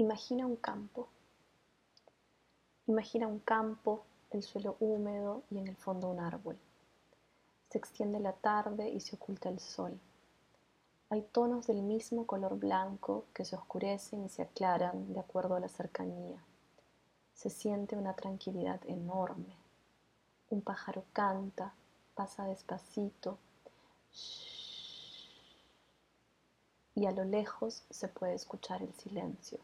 Imagina un campo. Imagina un campo, el suelo húmedo y en el fondo un árbol. Se extiende la tarde y se oculta el sol. Hay tonos del mismo color blanco que se oscurecen y se aclaran de acuerdo a la cercanía. Se siente una tranquilidad enorme. Un pájaro canta, pasa despacito y a lo lejos se puede escuchar el silencio.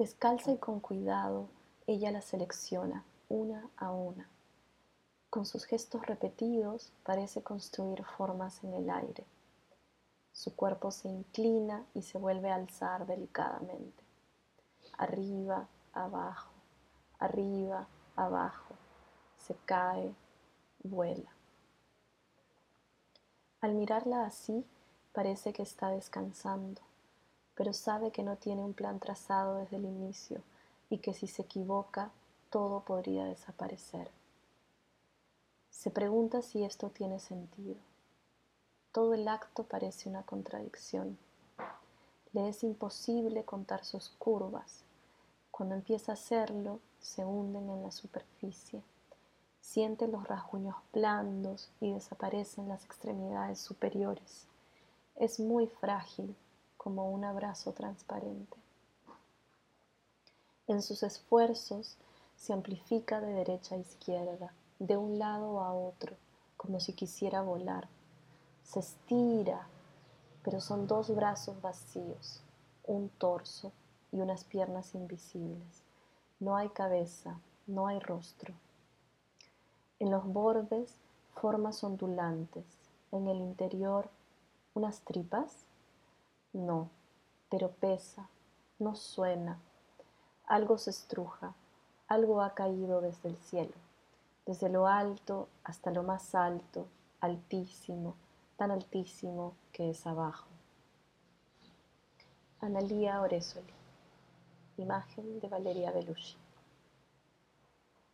Descalza y con cuidado, ella la selecciona una a una. Con sus gestos repetidos parece construir formas en el aire. Su cuerpo se inclina y se vuelve a alzar delicadamente. Arriba, abajo, arriba, abajo. Se cae, vuela. Al mirarla así, parece que está descansando pero sabe que no tiene un plan trazado desde el inicio y que si se equivoca, todo podría desaparecer. Se pregunta si esto tiene sentido. Todo el acto parece una contradicción. Le es imposible contar sus curvas. Cuando empieza a hacerlo, se hunden en la superficie. Siente los rasguños blandos y desaparecen las extremidades superiores. Es muy frágil como un abrazo transparente. En sus esfuerzos se amplifica de derecha a izquierda, de un lado a otro, como si quisiera volar. Se estira, pero son dos brazos vacíos, un torso y unas piernas invisibles. No hay cabeza, no hay rostro. En los bordes, formas ondulantes, en el interior, unas tripas no, pero pesa, no suena. Algo se estruja, algo ha caído desde el cielo, desde lo alto hasta lo más alto, altísimo, tan altísimo que es abajo. Analía Oresoli. Imagen de Valeria Belushi.